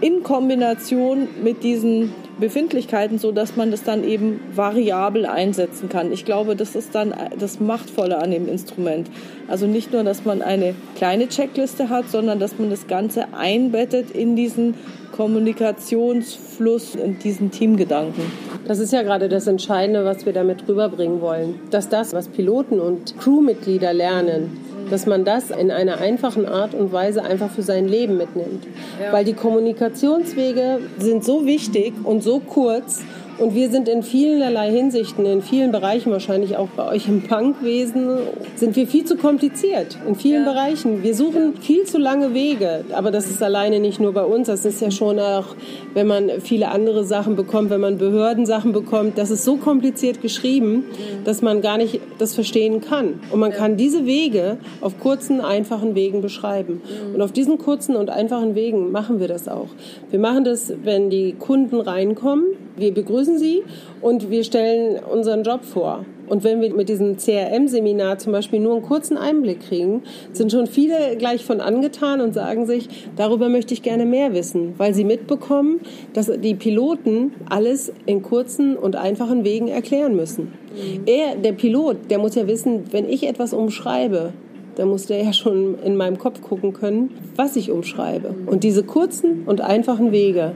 in Kombination mit diesen Befindlichkeiten, so dass man das dann eben variabel einsetzen kann. Ich glaube, das ist dann das Machtvolle an dem Instrument. Also nicht nur, dass man eine kleine Checkliste hat, sondern dass man das Ganze einbettet in diesen Kommunikationsfluss und diesen Teamgedanken. Das ist ja gerade das Entscheidende, was wir damit rüberbringen wollen. Dass das, was Piloten und Crewmitglieder lernen, dass man das in einer einfachen Art und Weise einfach für sein Leben mitnimmt. Ja. Weil die Kommunikationswege sind so wichtig und so kurz und wir sind in vielerlei Hinsichten, in vielen Bereichen, wahrscheinlich auch bei euch im Bankwesen, sind wir viel zu kompliziert. In vielen ja. Bereichen. Wir suchen viel zu lange Wege. Aber das ist alleine nicht nur bei uns. Das ist ja schon auch, wenn man viele andere Sachen bekommt, wenn man Behördensachen bekommt. Das ist so kompliziert geschrieben, dass man gar nicht das verstehen kann. Und man kann diese Wege auf kurzen, einfachen Wegen beschreiben. Und auf diesen kurzen und einfachen Wegen machen wir das auch. Wir machen das, wenn die Kunden reinkommen Wir begrüßen Sie und wir stellen unseren Job vor. Und wenn wir mit diesem CRM-Seminar zum Beispiel nur einen kurzen Einblick kriegen, sind schon viele gleich von angetan und sagen sich, darüber möchte ich gerne mehr wissen, weil sie mitbekommen, dass die Piloten alles in kurzen und einfachen Wegen erklären müssen. Mhm. Er, der Pilot, der muss ja wissen, wenn ich etwas umschreibe, dann muss der ja schon in meinem Kopf gucken können, was ich umschreibe. Und diese kurzen und einfachen Wege,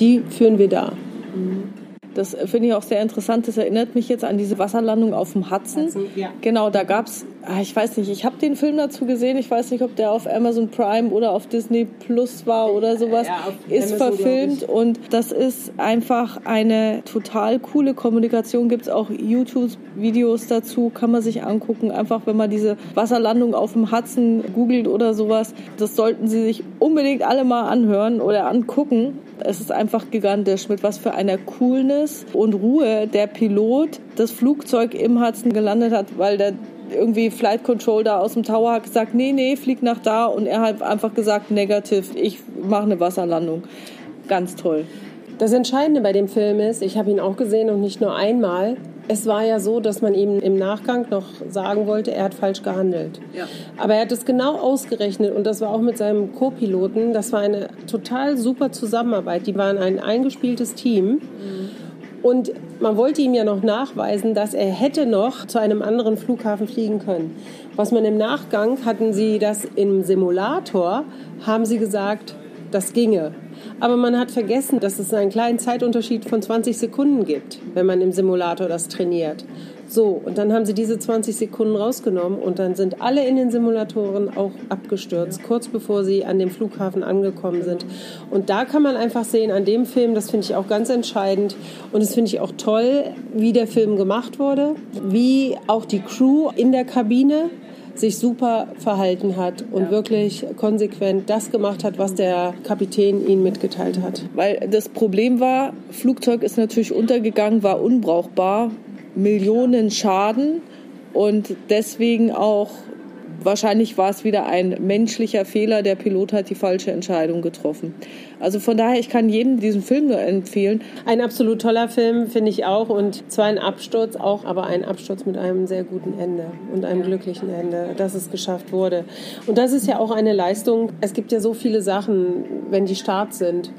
die führen wir da. Das finde ich auch sehr interessant. Das erinnert mich jetzt an diese Wasserlandung auf dem Hudson. Hudson ja. Genau, da gab es, ah, ich weiß nicht, ich habe den Film dazu gesehen. Ich weiß nicht, ob der auf Amazon Prime oder auf Disney Plus war oder sowas. Ja, ist Amazon, verfilmt und das ist einfach eine total coole Kommunikation. Gibt es auch YouTube-Videos dazu, kann man sich angucken. Einfach, wenn man diese Wasserlandung auf dem Hudson googelt oder sowas. Das sollten Sie sich unbedingt alle mal anhören oder angucken. Es ist einfach gigantisch, mit was für einer Coolness und Ruhe der Pilot das Flugzeug im Hudson gelandet hat, weil der irgendwie Flight Control da aus dem Tower hat gesagt, nee, nee, flieg nach da und er hat einfach gesagt, negativ, ich mache eine Wasserlandung. Ganz toll. Das Entscheidende bei dem Film ist, ich habe ihn auch gesehen und nicht nur einmal, es war ja so, dass man ihm im Nachgang noch sagen wollte, er hat falsch gehandelt. Ja. Aber er hat es genau ausgerechnet und das war auch mit seinem Co-Piloten. Das war eine total super Zusammenarbeit. Die waren ein eingespieltes Team. Mhm. Und man wollte ihm ja noch nachweisen, dass er hätte noch zu einem anderen Flughafen fliegen können. Was man im Nachgang hatten sie das im Simulator, haben sie gesagt, das ginge. Aber man hat vergessen, dass es einen kleinen Zeitunterschied von 20 Sekunden gibt, wenn man im Simulator das trainiert. So, und dann haben sie diese 20 Sekunden rausgenommen und dann sind alle in den Simulatoren auch abgestürzt, kurz bevor sie an dem Flughafen angekommen sind. Und da kann man einfach sehen, an dem Film, das finde ich auch ganz entscheidend und das finde ich auch toll, wie der Film gemacht wurde, wie auch die Crew in der Kabine sich super verhalten hat und wirklich konsequent das gemacht hat, was der Kapitän ihnen mitgeteilt hat. Weil das Problem war, Flugzeug ist natürlich untergegangen, war unbrauchbar, Millionen Schaden und deswegen auch wahrscheinlich war es wieder ein menschlicher Fehler. Der Pilot hat die falsche Entscheidung getroffen. Also von daher, ich kann jedem diesen Film nur empfehlen. Ein absolut toller Film, finde ich auch. Und zwar ein Absturz auch, aber ein Absturz mit einem sehr guten Ende und einem glücklichen Ende, dass es geschafft wurde. Und das ist ja auch eine Leistung. Es gibt ja so viele Sachen, wenn die Start sind.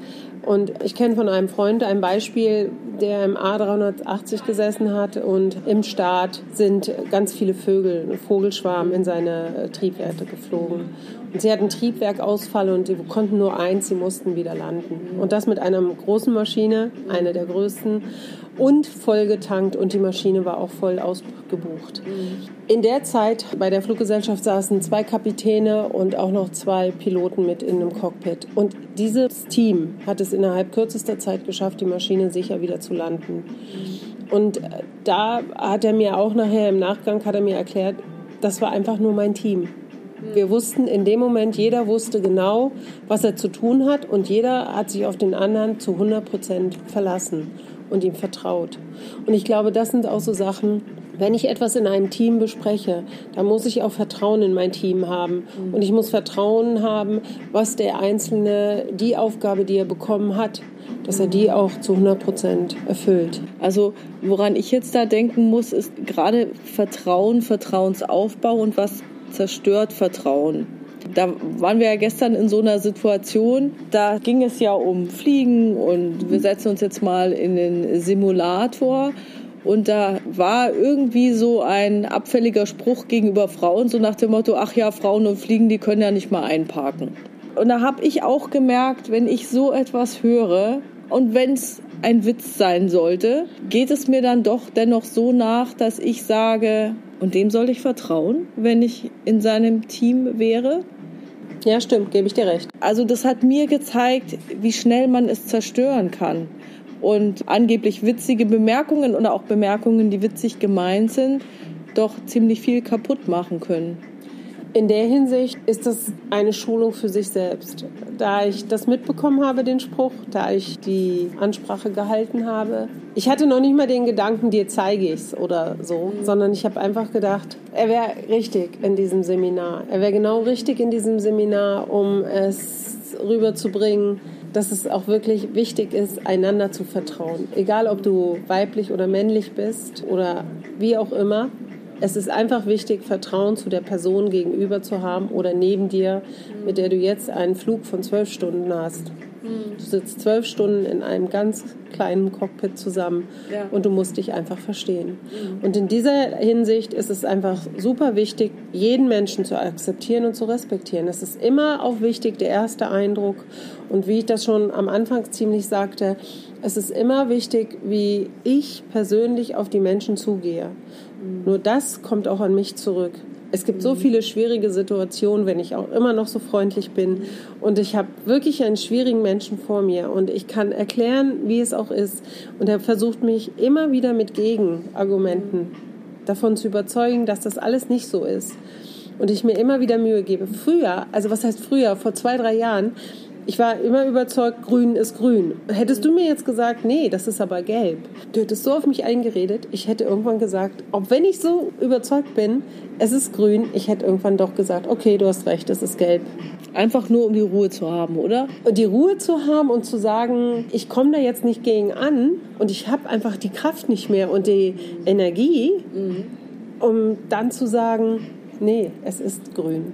Und ich kenne von einem Freund ein Beispiel, der im A380 gesessen hat und im Start sind ganz viele Vögel, Vogelschwarm in seine Triebwerke geflogen. Sie hatten Triebwerkausfall und sie konnten nur eins, sie mussten wieder landen. Und das mit einer großen Maschine, eine der größten und voll getankt und die Maschine war auch voll ausgebucht. In der Zeit bei der Fluggesellschaft saßen zwei Kapitäne und auch noch zwei Piloten mit in einem Cockpit. Und dieses Team hat es innerhalb kürzester Zeit geschafft, die Maschine sicher wieder zu landen. Und da hat er mir auch nachher im Nachgang hat er mir erklärt, das war einfach nur mein Team. Wir wussten in dem Moment, jeder wusste genau, was er zu tun hat und jeder hat sich auf den anderen zu 100 Prozent verlassen und ihm vertraut. Und ich glaube, das sind auch so Sachen, wenn ich etwas in einem Team bespreche, dann muss ich auch Vertrauen in mein Team haben. Und ich muss Vertrauen haben, was der Einzelne, die Aufgabe, die er bekommen hat, dass er die auch zu 100 Prozent erfüllt. Also woran ich jetzt da denken muss, ist gerade Vertrauen, Vertrauensaufbau und was zerstört Vertrauen. Da waren wir ja gestern in so einer Situation, da ging es ja um Fliegen und wir setzen uns jetzt mal in den Simulator. Und da war irgendwie so ein abfälliger Spruch gegenüber Frauen, so nach dem Motto, ach ja, Frauen und Fliegen, die können ja nicht mal einparken. Und da habe ich auch gemerkt, wenn ich so etwas höre und wenn es ein Witz sein sollte, geht es mir dann doch dennoch so nach, dass ich sage, und dem soll ich vertrauen, wenn ich in seinem Team wäre? Ja, stimmt, gebe ich dir recht. Also das hat mir gezeigt, wie schnell man es zerstören kann. Und angeblich witzige Bemerkungen oder auch Bemerkungen, die witzig gemeint sind, doch ziemlich viel kaputt machen können. In der Hinsicht ist das eine Schulung für sich selbst. Da ich das mitbekommen habe, den Spruch, da ich die Ansprache gehalten habe. Ich hatte noch nicht mal den Gedanken, dir zeige ich es oder so, sondern ich habe einfach gedacht, er wäre richtig in diesem Seminar. Er wäre genau richtig in diesem Seminar, um es rüberzubringen, dass es auch wirklich wichtig ist, einander zu vertrauen. Egal, ob du weiblich oder männlich bist oder wie auch immer. Es ist einfach wichtig, Vertrauen zu der Person gegenüber zu haben oder neben dir, mit der du jetzt einen Flug von zwölf Stunden hast. Du sitzt zwölf Stunden in einem ganz kleinen Cockpit zusammen ja. und du musst dich einfach verstehen. Mhm. Und in dieser Hinsicht ist es einfach super wichtig, jeden Menschen zu akzeptieren und zu respektieren. Es ist immer auch wichtig, der erste Eindruck. Und wie ich das schon am Anfang ziemlich sagte, es ist immer wichtig, wie ich persönlich auf die Menschen zugehe. Nur das kommt auch an mich zurück. Es gibt so viele schwierige Situationen, wenn ich auch immer noch so freundlich bin. Und ich habe wirklich einen schwierigen Menschen vor mir. Und ich kann erklären, wie es auch ist. Und er versucht mich immer wieder mit Gegenargumenten davon zu überzeugen, dass das alles nicht so ist. Und ich mir immer wieder Mühe gebe. Früher, also was heißt früher, vor zwei, drei Jahren, ich war immer überzeugt, grün ist grün. Hättest du mir jetzt gesagt, nee, das ist aber gelb. Du hättest so auf mich eingeredet, ich hätte irgendwann gesagt, auch wenn ich so überzeugt bin, es ist grün, ich hätte irgendwann doch gesagt, okay, du hast recht, es ist gelb. Einfach nur, um die Ruhe zu haben, oder? Und die Ruhe zu haben und zu sagen, ich komme da jetzt nicht gegen an und ich habe einfach die Kraft nicht mehr und die Energie, mhm. um dann zu sagen, Nee, es ist grün.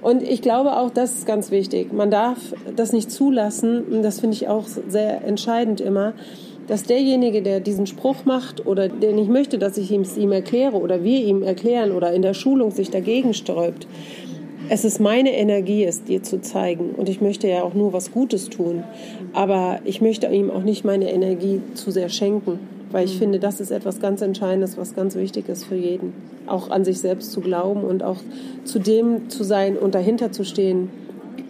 Und ich glaube auch, das ist ganz wichtig. Man darf das nicht zulassen, und das finde ich auch sehr entscheidend immer, dass derjenige, der diesen Spruch macht oder der nicht möchte, dass ich ihm es ihm erkläre oder wir ihm erklären oder in der Schulung sich dagegen sträubt, es ist meine Energie, es dir zu zeigen. Und ich möchte ja auch nur was Gutes tun. Aber ich möchte ihm auch nicht meine Energie zu sehr schenken. Weil ich mhm. finde, das ist etwas ganz Entscheidendes, was ganz wichtig ist für jeden. Auch an sich selbst zu glauben und auch zu dem zu sein und dahinter zu stehen.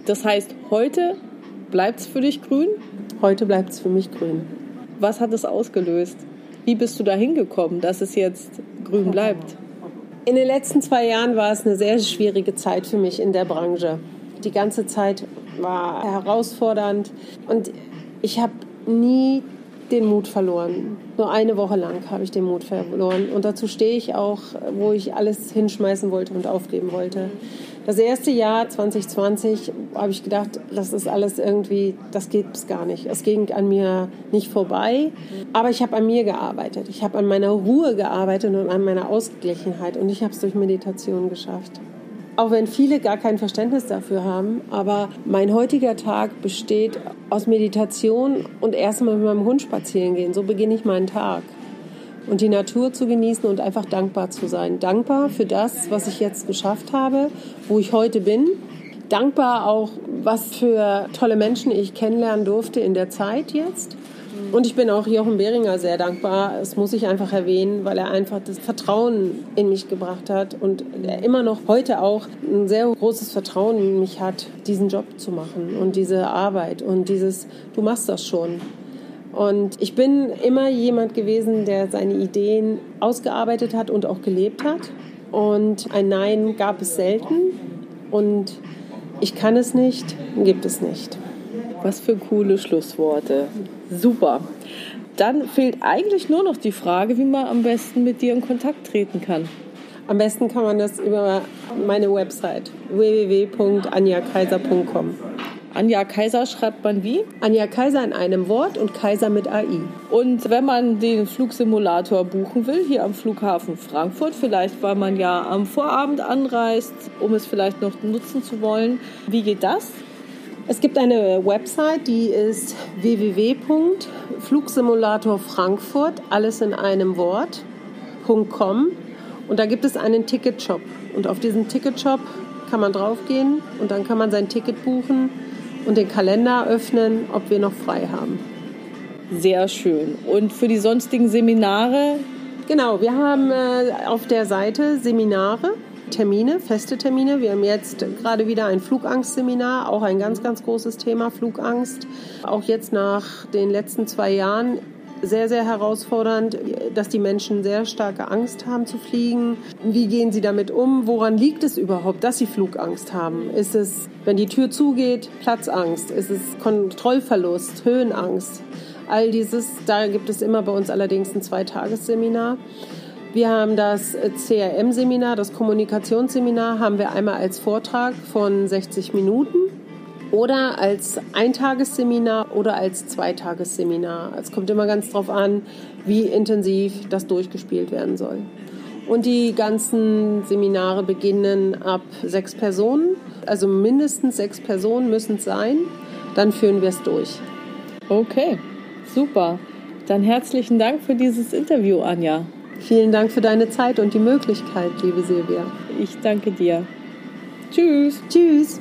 Das heißt, heute bleibt es für dich grün? Heute bleibt es für mich grün. Was hat es ausgelöst? Wie bist du da hingekommen, dass es jetzt grün bleibt? In den letzten zwei Jahren war es eine sehr schwierige Zeit für mich in der Branche. Die ganze Zeit war herausfordernd und ich habe nie den Mut verloren. Nur eine Woche lang habe ich den Mut verloren. Und dazu stehe ich auch, wo ich alles hinschmeißen wollte und aufgeben wollte. Das erste Jahr 2020 habe ich gedacht, das ist alles irgendwie, das geht es gar nicht. Es ging an mir nicht vorbei, aber ich habe an mir gearbeitet. Ich habe an meiner Ruhe gearbeitet und an meiner Ausgeglichenheit und ich habe es durch Meditation geschafft. Auch wenn viele gar kein Verständnis dafür haben, aber mein heutiger Tag besteht aus Meditation und erstmal mit meinem Hund spazieren gehen. So beginne ich meinen Tag. Und die Natur zu genießen und einfach dankbar zu sein. Dankbar für das, was ich jetzt geschafft habe, wo ich heute bin. Dankbar auch, was für tolle Menschen ich kennenlernen durfte in der Zeit jetzt. Und ich bin auch Jochen Behringer sehr dankbar. Das muss ich einfach erwähnen, weil er einfach das Vertrauen in mich gebracht hat und er immer noch heute auch ein sehr großes Vertrauen in mich hat, diesen Job zu machen und diese Arbeit und dieses, du machst das schon. Und ich bin immer jemand gewesen, der seine Ideen ausgearbeitet hat und auch gelebt hat. Und ein Nein gab es selten. Und ich kann es nicht, gibt es nicht. Was für coole Schlussworte. Super. Dann fehlt eigentlich nur noch die Frage, wie man am besten mit dir in Kontakt treten kann. Am besten kann man das über meine Website www.anjakaiser.com. Anja Kaiser schreibt man wie? Anja Kaiser in einem Wort und Kaiser mit AI. Und wenn man den Flugsimulator buchen will, hier am Flughafen Frankfurt, vielleicht weil man ja am Vorabend anreist, um es vielleicht noch nutzen zu wollen, wie geht das? Es gibt eine Website, die ist www.flugsimulatorfrankfurt, alles in einem Wort.com und da gibt es einen Ticketshop und auf diesen Ticketshop kann man draufgehen und dann kann man sein Ticket buchen und den Kalender öffnen, ob wir noch frei haben. Sehr schön. Und für die sonstigen Seminare? Genau, wir haben äh, auf der Seite Seminare Termine, feste Termine. Wir haben jetzt gerade wieder ein Flugangstseminar, auch ein ganz, ganz großes Thema, Flugangst. Auch jetzt nach den letzten zwei Jahren sehr, sehr herausfordernd, dass die Menschen sehr starke Angst haben zu fliegen. Wie gehen sie damit um? Woran liegt es überhaupt, dass sie Flugangst haben? Ist es, wenn die Tür zugeht, Platzangst? Ist es Kontrollverlust, Höhenangst? All dieses, da gibt es immer bei uns allerdings ein Zweitagesseminar. Wir haben das CRM-Seminar, das Kommunikationsseminar, haben wir einmal als Vortrag von 60 Minuten. oder als Eintagesseminar oder als Zweitagesseminar. Es kommt immer ganz drauf an, wie intensiv das durchgespielt werden soll. Und die ganzen Seminare beginnen ab sechs Personen, also mindestens sechs Personen müssen es sein. Dann führen wir es durch. Okay, super. Dann herzlichen Dank für dieses Interview, Anja. Vielen Dank für deine Zeit und die Möglichkeit, liebe Silvia. Ich danke dir. Tschüss. Tschüss.